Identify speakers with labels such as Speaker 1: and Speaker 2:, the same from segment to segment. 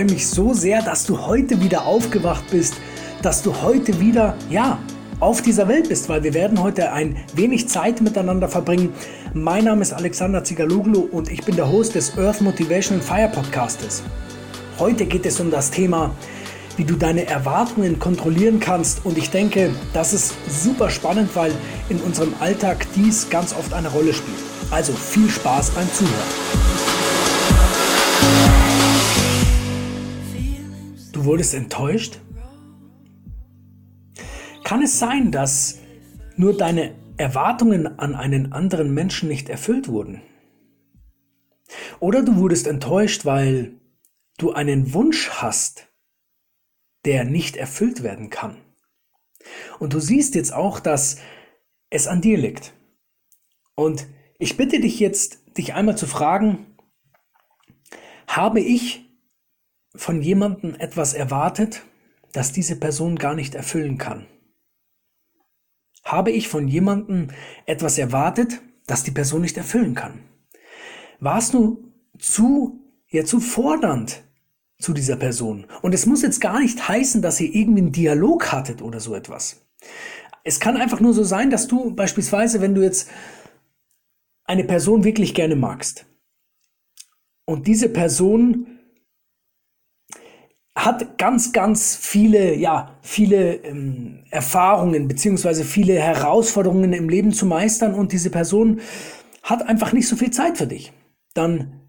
Speaker 1: freue mich so sehr, dass du heute wieder aufgewacht bist, dass du heute wieder, ja, auf dieser Welt bist, weil wir werden heute ein wenig Zeit miteinander verbringen. Mein Name ist Alexander Zigaluglu und ich bin der Host des Earth Motivation Fire Podcastes. Heute geht es um das Thema, wie du deine Erwartungen kontrollieren kannst und ich denke, das ist super spannend, weil in unserem Alltag dies ganz oft eine Rolle spielt. Also viel Spaß beim Zuhören. Du wurdest enttäuscht? Kann es sein, dass nur deine Erwartungen an einen anderen Menschen nicht erfüllt wurden? Oder du wurdest enttäuscht, weil du einen Wunsch hast, der nicht erfüllt werden kann. Und du siehst jetzt auch, dass es an dir liegt. Und ich bitte dich jetzt, dich einmal zu fragen, habe ich von jemandem etwas erwartet, das diese Person gar nicht erfüllen kann? Habe ich von jemandem etwas erwartet, das die Person nicht erfüllen kann? Warst du zu, ja, zu fordernd zu dieser Person? Und es muss jetzt gar nicht heißen, dass ihr irgendwie einen Dialog hattet oder so etwas. Es kann einfach nur so sein, dass du beispielsweise, wenn du jetzt eine Person wirklich gerne magst und diese Person hat ganz, ganz viele, ja, viele ähm, Erfahrungen beziehungsweise viele Herausforderungen im Leben zu meistern und diese Person hat einfach nicht so viel Zeit für dich. Dann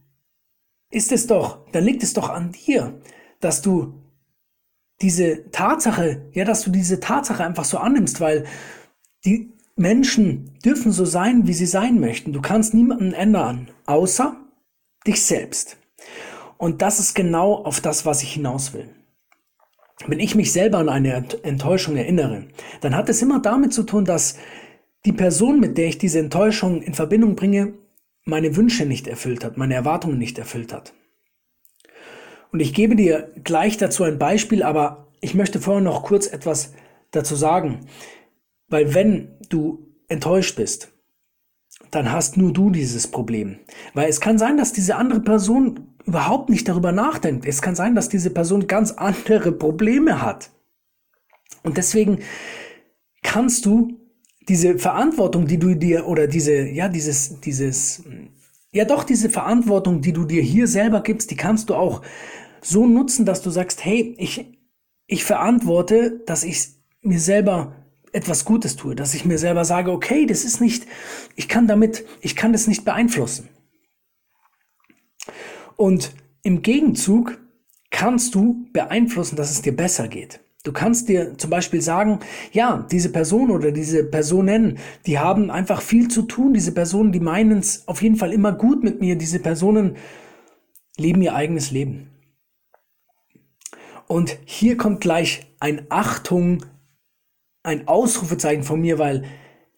Speaker 1: ist es doch, dann liegt es doch an dir, dass du diese Tatsache, ja, dass du diese Tatsache einfach so annimmst, weil die Menschen dürfen so sein, wie sie sein möchten. Du kannst niemanden ändern, außer dich selbst. Und das ist genau auf das, was ich hinaus will. Wenn ich mich selber an eine Enttäuschung erinnere, dann hat es immer damit zu tun, dass die Person, mit der ich diese Enttäuschung in Verbindung bringe, meine Wünsche nicht erfüllt hat, meine Erwartungen nicht erfüllt hat. Und ich gebe dir gleich dazu ein Beispiel, aber ich möchte vorher noch kurz etwas dazu sagen. Weil wenn du enttäuscht bist, dann hast nur du dieses Problem. Weil es kann sein, dass diese andere Person überhaupt nicht darüber nachdenkt. Es kann sein, dass diese Person ganz andere Probleme hat. Und deswegen kannst du diese Verantwortung, die du dir oder diese, ja, dieses, dieses, ja doch, diese Verantwortung, die du dir hier selber gibst, die kannst du auch so nutzen, dass du sagst, hey, ich, ich verantworte, dass ich mir selber etwas Gutes tue, dass ich mir selber sage, okay, das ist nicht, ich kann damit, ich kann das nicht beeinflussen. Und im Gegenzug kannst du beeinflussen, dass es dir besser geht. Du kannst dir zum Beispiel sagen, ja, diese Person oder diese Personen, die haben einfach viel zu tun. Diese Personen, die meinen es auf jeden Fall immer gut mit mir. Diese Personen leben ihr eigenes Leben. Und hier kommt gleich ein Achtung, ein Ausrufezeichen von mir, weil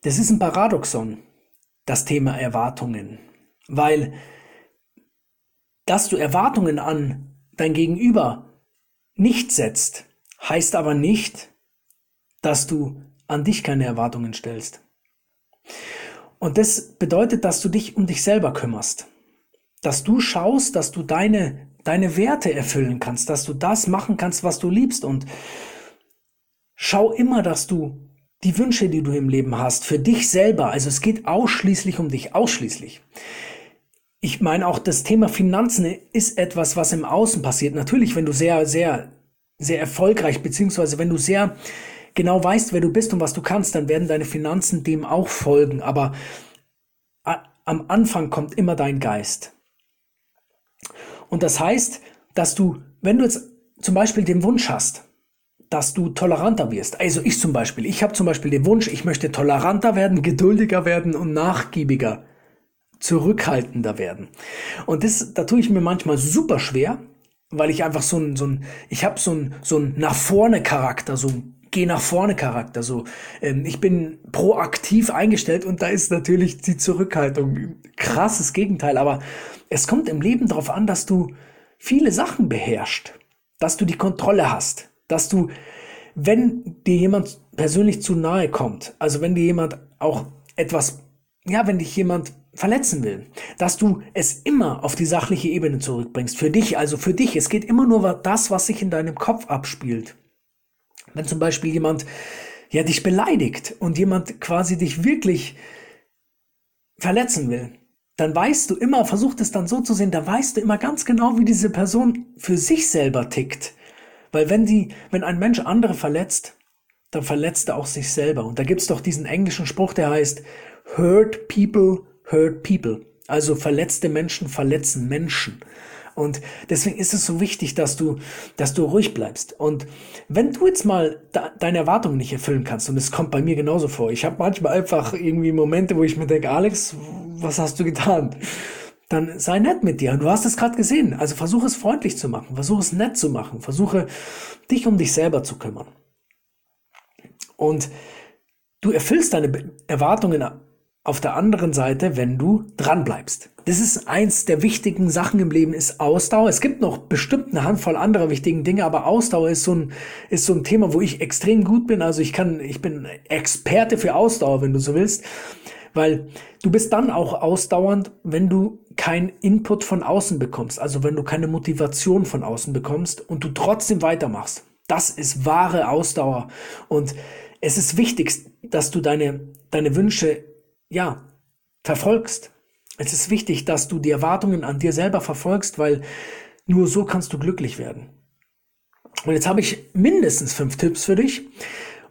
Speaker 1: das ist ein Paradoxon, das Thema Erwartungen. Weil dass du Erwartungen an dein Gegenüber nicht setzt, heißt aber nicht, dass du an dich keine Erwartungen stellst. Und das bedeutet, dass du dich um dich selber kümmerst. Dass du schaust, dass du deine, deine Werte erfüllen kannst, dass du das machen kannst, was du liebst. Und schau immer, dass du die Wünsche, die du im Leben hast, für dich selber, also es geht ausschließlich um dich, ausschließlich. Ich meine auch das Thema Finanzen ist etwas, was im Außen passiert. Natürlich, wenn du sehr, sehr, sehr erfolgreich, beziehungsweise wenn du sehr genau weißt, wer du bist und was du kannst, dann werden deine Finanzen dem auch folgen. Aber am Anfang kommt immer dein Geist. Und das heißt, dass du, wenn du jetzt zum Beispiel den Wunsch hast, dass du toleranter wirst. Also ich zum Beispiel, ich habe zum Beispiel den Wunsch, ich möchte toleranter werden, geduldiger werden und nachgiebiger zurückhaltender werden. Und das, da tue ich mir manchmal super schwer, weil ich einfach so ein, so ein ich habe so ein, so ein nach vorne Charakter, so ein geh nach vorne Charakter. So, ähm, ich bin proaktiv eingestellt und da ist natürlich die Zurückhaltung krasses Gegenteil. Aber es kommt im Leben darauf an, dass du viele Sachen beherrschst, dass du die Kontrolle hast, dass du, wenn dir jemand persönlich zu nahe kommt, also wenn dir jemand auch etwas ja, wenn dich jemand verletzen will, dass du es immer auf die sachliche Ebene zurückbringst. Für dich, also für dich. Es geht immer nur das, was sich in deinem Kopf abspielt. Wenn zum Beispiel jemand ja dich beleidigt und jemand quasi dich wirklich verletzen will, dann weißt du immer, versuch es dann so zu sehen, da weißt du immer ganz genau, wie diese Person für sich selber tickt. Weil wenn die, wenn ein Mensch andere verletzt, dann verletzt er auch sich selber. Und da gibt's doch diesen englischen Spruch, der heißt, hurt people, hurt people. Also verletzte Menschen verletzen Menschen. Und deswegen ist es so wichtig, dass du, dass du ruhig bleibst. Und wenn du jetzt mal da, deine Erwartungen nicht erfüllen kannst, und es kommt bei mir genauso vor, ich habe manchmal einfach irgendwie Momente, wo ich mir denke, Alex, was hast du getan? Dann sei nett mit dir. Du hast es gerade gesehen. Also versuche es freundlich zu machen, versuche es nett zu machen, versuche dich um dich selber zu kümmern. Und du erfüllst deine Erwartungen auf der anderen Seite, wenn du dran bleibst. Das ist eins der wichtigen Sachen im Leben, ist Ausdauer. Es gibt noch bestimmt eine Handvoll anderer wichtigen Dinge, aber Ausdauer ist so ein, ist so ein Thema, wo ich extrem gut bin. Also ich kann, ich bin Experte für Ausdauer, wenn du so willst. Weil du bist dann auch ausdauernd, wenn du kein Input von außen bekommst. Also wenn du keine Motivation von außen bekommst und du trotzdem weitermachst. Das ist wahre Ausdauer. Und es ist wichtig, dass du deine, deine Wünsche ja, verfolgst. Es ist wichtig, dass du die Erwartungen an dir selber verfolgst, weil nur so kannst du glücklich werden. Und jetzt habe ich mindestens fünf Tipps für dich.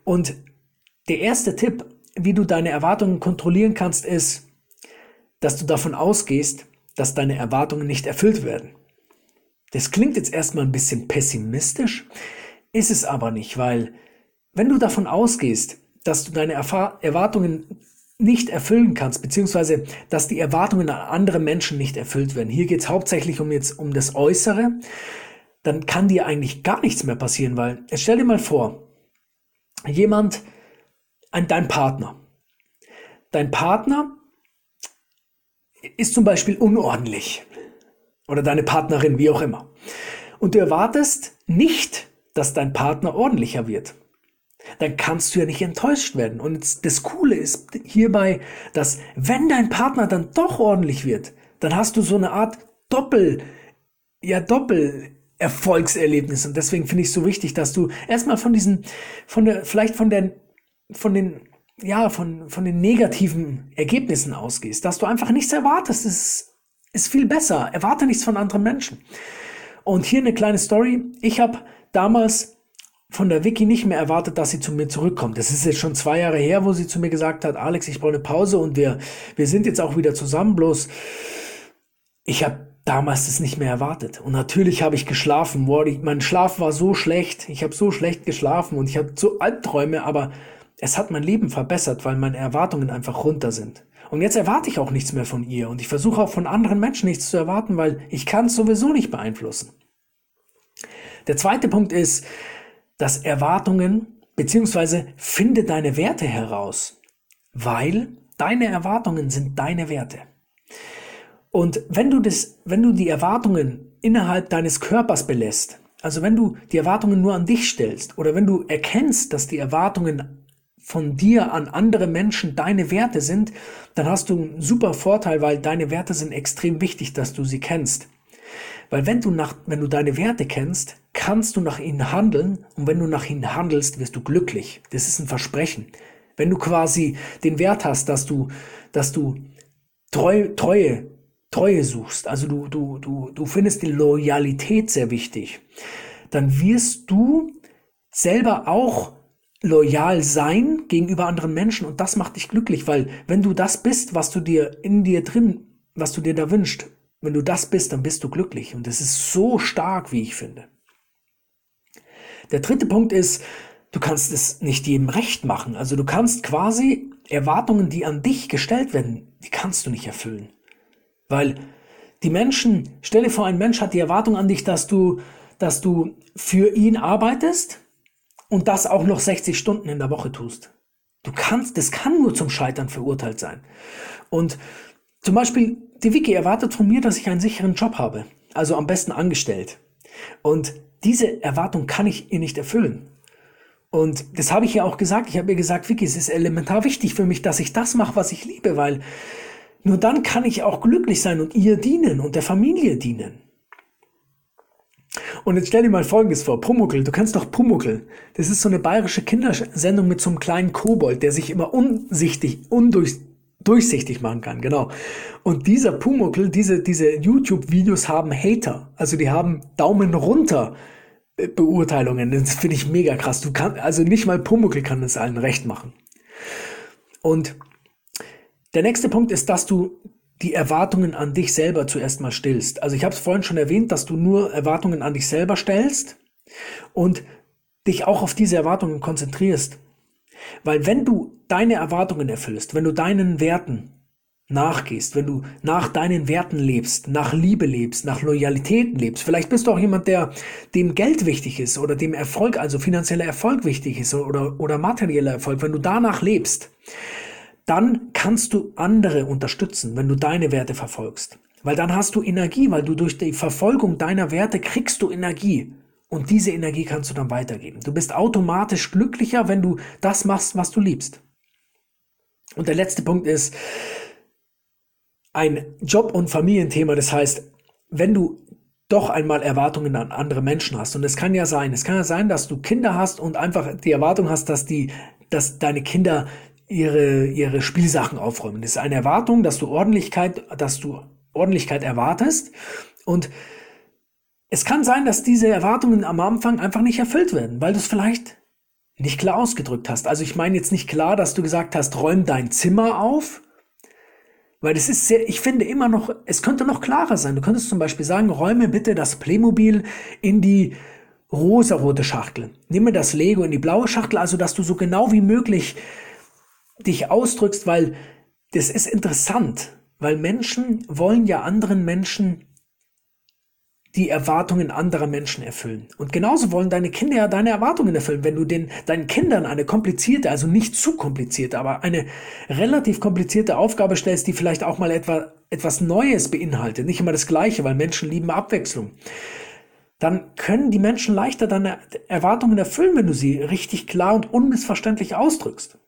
Speaker 1: Und der erste Tipp, wie du deine Erwartungen kontrollieren kannst, ist, dass du davon ausgehst, dass deine Erwartungen nicht erfüllt werden. Das klingt jetzt erstmal ein bisschen pessimistisch, ist es aber nicht, weil wenn du davon ausgehst, dass du deine Erwartungen nicht erfüllen kannst, beziehungsweise dass die Erwartungen an andere Menschen nicht erfüllt werden. Hier geht es hauptsächlich um jetzt um das Äußere, dann kann dir eigentlich gar nichts mehr passieren, weil jetzt stell dir mal vor, jemand, ein, dein Partner, dein Partner ist zum Beispiel unordentlich oder deine Partnerin, wie auch immer. Und du erwartest nicht, dass dein Partner ordentlicher wird dann kannst du ja nicht enttäuscht werden. Und das Coole ist hierbei, dass wenn dein Partner dann doch ordentlich wird, dann hast du so eine Art Doppel, ja Doppel Erfolgserlebnis. Und deswegen finde ich es so wichtig, dass du erstmal von diesen, von der, vielleicht von der, von den, ja, von, von den negativen Ergebnissen ausgehst, dass du einfach nichts erwartest. Das ist, ist viel besser. Erwarte nichts von anderen Menschen. Und hier eine kleine Story. Ich habe damals von der Vicky nicht mehr erwartet, dass sie zu mir zurückkommt. Das ist jetzt schon zwei Jahre her, wo sie zu mir gesagt hat, Alex, ich brauche eine Pause und wir, wir sind jetzt auch wieder zusammen, bloß ich habe damals das nicht mehr erwartet. Und natürlich habe ich geschlafen. Boah, mein Schlaf war so schlecht. Ich habe so schlecht geschlafen und ich hatte so Albträume, aber es hat mein Leben verbessert, weil meine Erwartungen einfach runter sind. Und jetzt erwarte ich auch nichts mehr von ihr und ich versuche auch von anderen Menschen nichts zu erwarten, weil ich kann es sowieso nicht beeinflussen. Der zweite Punkt ist, dass Erwartungen, beziehungsweise finde deine Werte heraus, weil deine Erwartungen sind deine Werte. Und wenn du das, wenn du die Erwartungen innerhalb deines Körpers belässt, also wenn du die Erwartungen nur an dich stellst oder wenn du erkennst, dass die Erwartungen von dir an andere Menschen deine Werte sind, dann hast du einen super Vorteil, weil deine Werte sind extrem wichtig, dass du sie kennst. Weil wenn du nach, wenn du deine Werte kennst, kannst du nach ihnen handeln und wenn du nach ihnen handelst, wirst du glücklich. Das ist ein Versprechen. Wenn du quasi den Wert hast, dass du, dass du Treu, Treue, Treue suchst, also du, du, du, du findest die Loyalität sehr wichtig, dann wirst du selber auch loyal sein gegenüber anderen Menschen und das macht dich glücklich, weil wenn du das bist, was du dir in dir drin, was du dir da wünschst, wenn du das bist, dann bist du glücklich. Und das ist so stark, wie ich finde. Der dritte Punkt ist, du kannst es nicht jedem recht machen. Also du kannst quasi Erwartungen, die an dich gestellt werden, die kannst du nicht erfüllen. Weil die Menschen, stelle vor, ein Mensch hat die Erwartung an dich, dass du, dass du für ihn arbeitest und das auch noch 60 Stunden in der Woche tust. Du kannst, das kann nur zum Scheitern verurteilt sein. Und zum Beispiel, die Wiki erwartet von mir, dass ich einen sicheren Job habe. Also am besten angestellt. Und diese Erwartung kann ich ihr nicht erfüllen. Und das habe ich ja auch gesagt. Ich habe ihr gesagt, Vicky, es ist elementar wichtig für mich, dass ich das mache, was ich liebe, weil nur dann kann ich auch glücklich sein und ihr dienen und der Familie dienen. Und jetzt stell dir mal Folgendes vor. Pumuckel, du kennst doch Pumuckel. Das ist so eine bayerische Kindersendung mit so einem kleinen Kobold, der sich immer unsichtig, undurchsichtig machen kann. Genau. Und dieser Pumuckel, diese, diese YouTube-Videos haben Hater. Also die haben Daumen runter Beurteilungen. Das finde ich mega krass. Du kannst, also nicht mal Pumuckel kann es allen recht machen. Und der nächste Punkt ist, dass du die Erwartungen an dich selber zuerst mal stillst. Also ich habe es vorhin schon erwähnt, dass du nur Erwartungen an dich selber stellst und dich auch auf diese Erwartungen konzentrierst. Weil wenn du deine Erwartungen erfüllst, wenn du deinen Werten nachgehst, wenn du nach deinen Werten lebst, nach Liebe lebst, nach Loyalität lebst, vielleicht bist du auch jemand, der dem Geld wichtig ist oder dem Erfolg, also finanzieller Erfolg wichtig ist oder, oder materieller Erfolg, wenn du danach lebst, dann kannst du andere unterstützen, wenn du deine Werte verfolgst. Weil dann hast du Energie, weil du durch die Verfolgung deiner Werte kriegst du Energie. Und diese Energie kannst du dann weitergeben. Du bist automatisch glücklicher, wenn du das machst, was du liebst. Und der letzte Punkt ist, ein Job- und Familienthema. Das heißt, wenn du doch einmal Erwartungen an andere Menschen hast. Und es kann ja sein, es kann ja sein, dass du Kinder hast und einfach die Erwartung hast, dass die, dass deine Kinder ihre, ihre Spielsachen aufräumen. Das ist eine Erwartung, dass du Ordentlichkeit, dass du Ordentlichkeit erwartest. Und es kann sein, dass diese Erwartungen am Anfang einfach nicht erfüllt werden, weil du es vielleicht nicht klar ausgedrückt hast. Also ich meine jetzt nicht klar, dass du gesagt hast, räum dein Zimmer auf, weil das ist sehr, ich finde immer noch, es könnte noch klarer sein. Du könntest zum Beispiel sagen, räume bitte das Playmobil in die rosarote Schachtel. Nimm das Lego in die blaue Schachtel, also dass du so genau wie möglich dich ausdrückst, weil das ist interessant, weil Menschen wollen ja anderen Menschen die Erwartungen anderer Menschen erfüllen. Und genauso wollen deine Kinder ja deine Erwartungen erfüllen. Wenn du den, deinen Kindern eine komplizierte, also nicht zu komplizierte, aber eine relativ komplizierte Aufgabe stellst, die vielleicht auch mal etwa, etwas Neues beinhaltet, nicht immer das Gleiche, weil Menschen lieben Abwechslung, dann können die Menschen leichter deine Erwartungen erfüllen, wenn du sie richtig klar und unmissverständlich ausdrückst.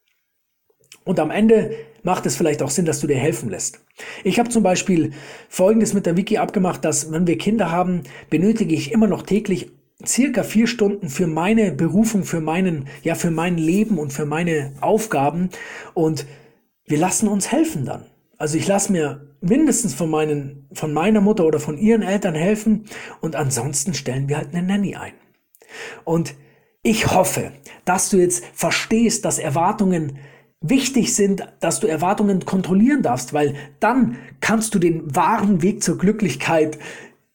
Speaker 1: Und am Ende macht es vielleicht auch Sinn, dass du dir helfen lässt. Ich habe zum Beispiel Folgendes mit der Wiki abgemacht, dass wenn wir Kinder haben, benötige ich immer noch täglich circa vier Stunden für meine Berufung, für meinen, ja, für mein Leben und für meine Aufgaben. Und wir lassen uns helfen dann. Also ich lasse mir mindestens von meinen, von meiner Mutter oder von ihren Eltern helfen und ansonsten stellen wir halt eine Nanny ein. Und ich hoffe, dass du jetzt verstehst, dass Erwartungen wichtig sind, dass du Erwartungen kontrollieren darfst, weil dann kannst du den wahren Weg zur Glücklichkeit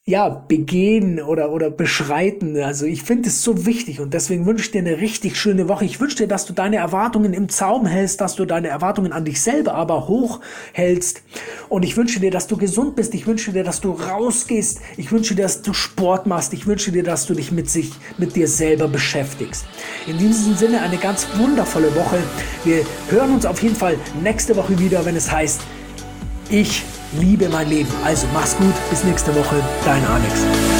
Speaker 1: ja, begehen oder, oder beschreiten. Also ich finde es so wichtig und deswegen wünsche ich dir eine richtig schöne Woche. Ich wünsche dir, dass du deine Erwartungen im Zaum hältst, dass du deine Erwartungen an dich selber aber hoch hältst. Und ich wünsche dir, dass du gesund bist. Ich wünsche dir, dass du rausgehst. Ich wünsche dir, dass du Sport machst. Ich wünsche dir, dass du dich mit sich, mit dir selber beschäftigst. In diesem Sinne eine ganz wundervolle Woche. Wir hören uns auf jeden Fall nächste Woche wieder, wenn es heißt, ich liebe mein Leben. Also mach's gut, bis nächste Woche, dein Alex.